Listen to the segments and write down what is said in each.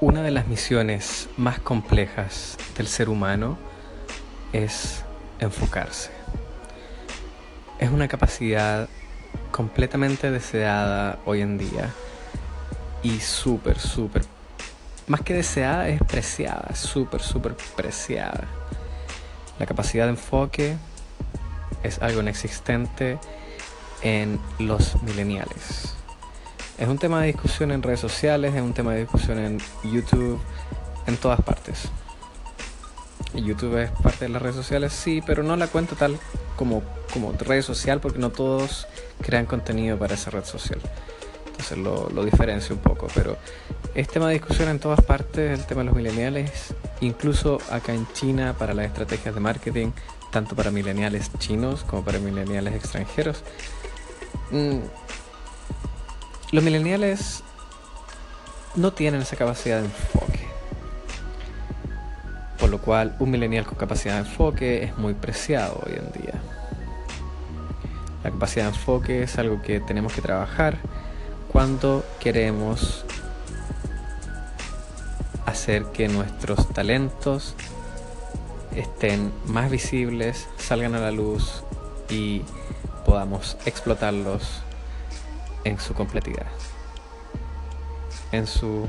Una de las misiones más complejas del ser humano es enfocarse. Es una capacidad completamente deseada hoy en día y súper, súper, más que deseada, es preciada, súper, súper preciada. La capacidad de enfoque es algo inexistente en los millennials. Es un tema de discusión en redes sociales, es un tema de discusión en YouTube, en todas partes. YouTube es parte de las redes sociales, sí, pero no la cuento tal como, como red social porque no todos crean contenido para esa red social. Entonces lo, lo diferencio un poco, pero es tema de discusión en todas partes, el tema de los millennials, incluso acá en China para las estrategias de marketing, tanto para millennials chinos como para millennials extranjeros. Mm, los millennials no tienen esa capacidad de enfoque. Por lo cual un millennial con capacidad de enfoque es muy preciado hoy en día. La capacidad de enfoque es algo que tenemos que trabajar cuando queremos hacer que nuestros talentos estén más visibles, salgan a la luz y podamos explotarlos en su completidad. En su...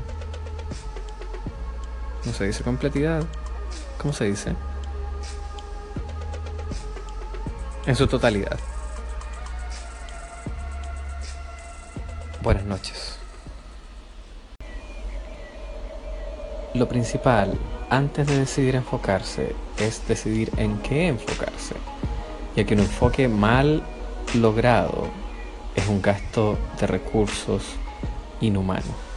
¿Cómo se dice completidad? ¿Cómo se dice? En su totalidad. Buenas noches. Lo principal antes de decidir enfocarse es decidir en qué enfocarse, ya que un enfoque mal logrado es un gasto de recursos inhumano.